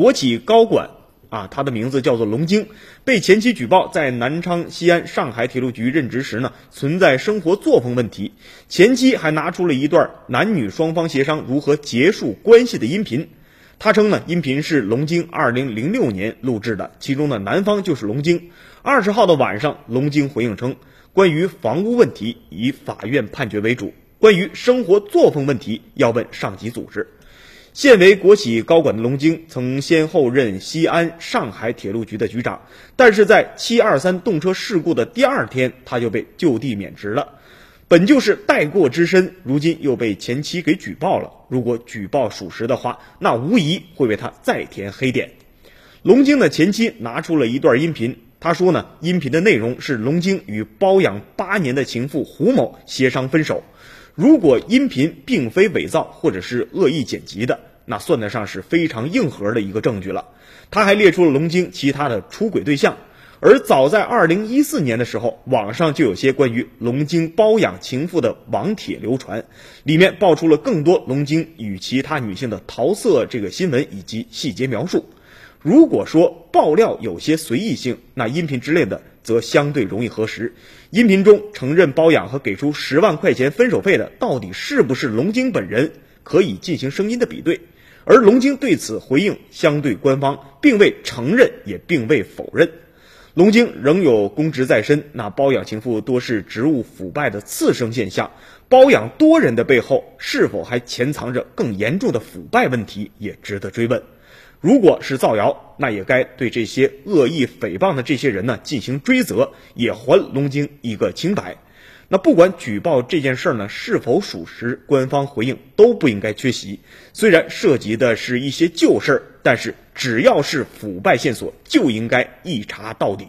国企高管啊，他的名字叫做龙晶，被前妻举报在南昌、西安、上海铁路局任职时呢，存在生活作风问题。前妻还拿出了一段男女双方协商如何结束关系的音频。他称呢，音频是龙晶二零零六年录制的，其中的男方就是龙晶。二十号的晚上，龙晶回应称，关于房屋问题以法院判决为主，关于生活作风问题要问上级组织。现为国企高管的龙晶，曾先后任西安、上海铁路局的局长，但是在七二三动车事故的第二天，他就被就地免职了。本就是带过之身，如今又被前妻给举报了。如果举报属实的话，那无疑会为他再添黑点。龙晶的前妻拿出了一段音频，他说呢，音频的内容是龙晶与包养八年的情妇胡某协商分手。如果音频并非伪造或者是恶意剪辑的，那算得上是非常硬核的一个证据了。他还列出了龙晶其他的出轨对象。而早在二零一四年的时候，网上就有些关于龙晶包养情妇的网帖流传，里面爆出了更多龙晶与其他女性的桃色这个新闻以及细节描述。如果说爆料有些随意性，那音频之类的则相对容易核实。音频中承认包养和给出十万块钱分手费的，到底是不是龙晶本人，可以进行声音的比对。而龙晶对此回应相对官方，并未承认，也并未否认。龙晶仍有公职在身，那包养情妇多是职务腐败的次生现象。包养多人的背后，是否还潜藏着更严重的腐败问题，也值得追问。如果是造谣，那也该对这些恶意诽谤的这些人呢进行追责，也还龙晶一个清白。那不管举报这件事儿呢是否属实，官方回应都不应该缺席。虽然涉及的是一些旧事儿，但是只要是腐败线索，就应该一查到底。